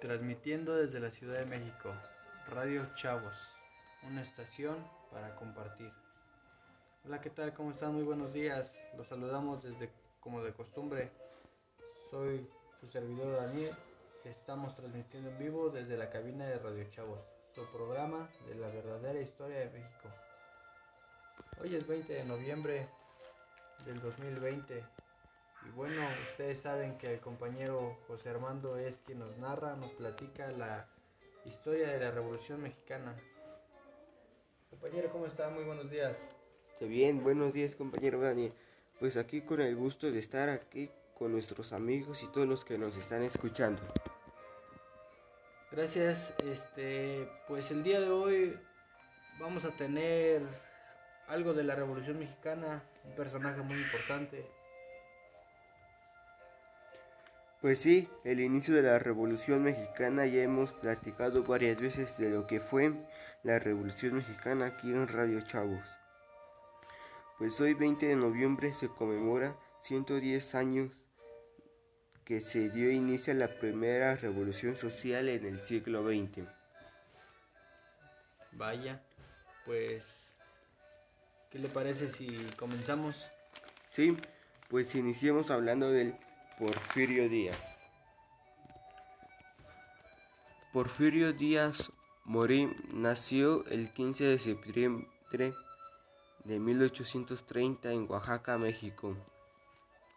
Transmitiendo desde la Ciudad de México, Radio Chavos, una estación para compartir. Hola, ¿qué tal? ¿Cómo están? Muy buenos días. Los saludamos desde, como de costumbre. Soy su servidor Daniel. Estamos transmitiendo en vivo desde la cabina de Radio Chavos, su programa de la verdadera historia de México. Hoy es 20 de noviembre del 2020 y bueno, ustedes saben que el compañero José Armando es quien nos narra, nos platica la historia de la Revolución Mexicana. Compañero, ¿cómo está? Muy buenos días. Está bien, buenos días compañero Daniel. Pues aquí con el gusto de estar aquí con nuestros amigos y todos los que nos están escuchando. Gracias. Este, pues el día de hoy vamos a tener algo de la Revolución Mexicana, un personaje muy importante. Pues sí, el inicio de la Revolución Mexicana ya hemos platicado varias veces de lo que fue la Revolución Mexicana aquí en Radio Chavos. Pues hoy 20 de noviembre se conmemora 110 años que se dio inicio a la primera revolución social en el siglo XX. Vaya, pues, ¿qué le parece si comenzamos? Sí, pues iniciemos hablando del Porfirio Díaz. Porfirio Díaz Morín nació el 15 de septiembre de 1830 en Oaxaca, México.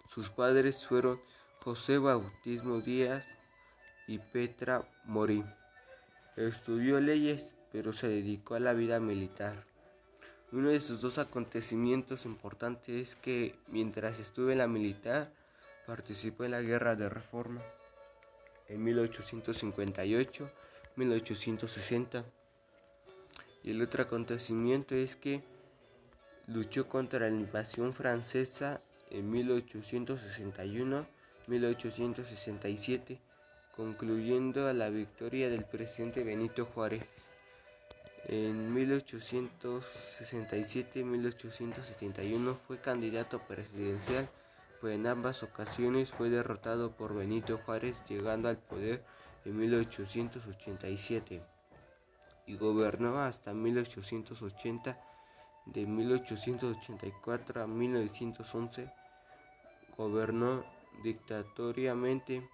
Sus padres fueron José Bautismo Díaz y Petra Morín. Estudió leyes, pero se dedicó a la vida militar. Uno de sus dos acontecimientos importantes es que mientras estuvo en la militar, participó en la Guerra de Reforma en 1858-1860. Y el otro acontecimiento es que luchó contra la invasión francesa en 1861-1867, concluyendo a la victoria del presidente Benito Juárez. En 1867-1871 fue candidato presidencial pues en ambas ocasiones fue derrotado por Benito Juárez llegando al poder en 1887 y gobernó hasta 1880. De 1884 a 1911 gobernó dictatoriamente,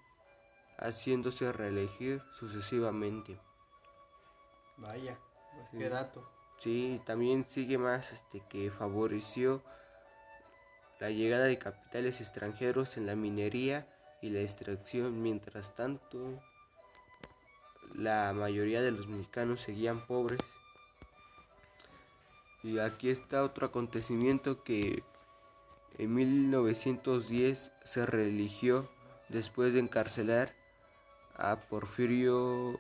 haciéndose reelegir sucesivamente. Vaya, pues qué dato. Sí, también sigue más este que favoreció la llegada de capitales extranjeros en la minería y la extracción. Mientras tanto, la mayoría de los mexicanos seguían pobres. Y aquí está otro acontecimiento que en 1910 se reeligió después de encarcelar a Porfirio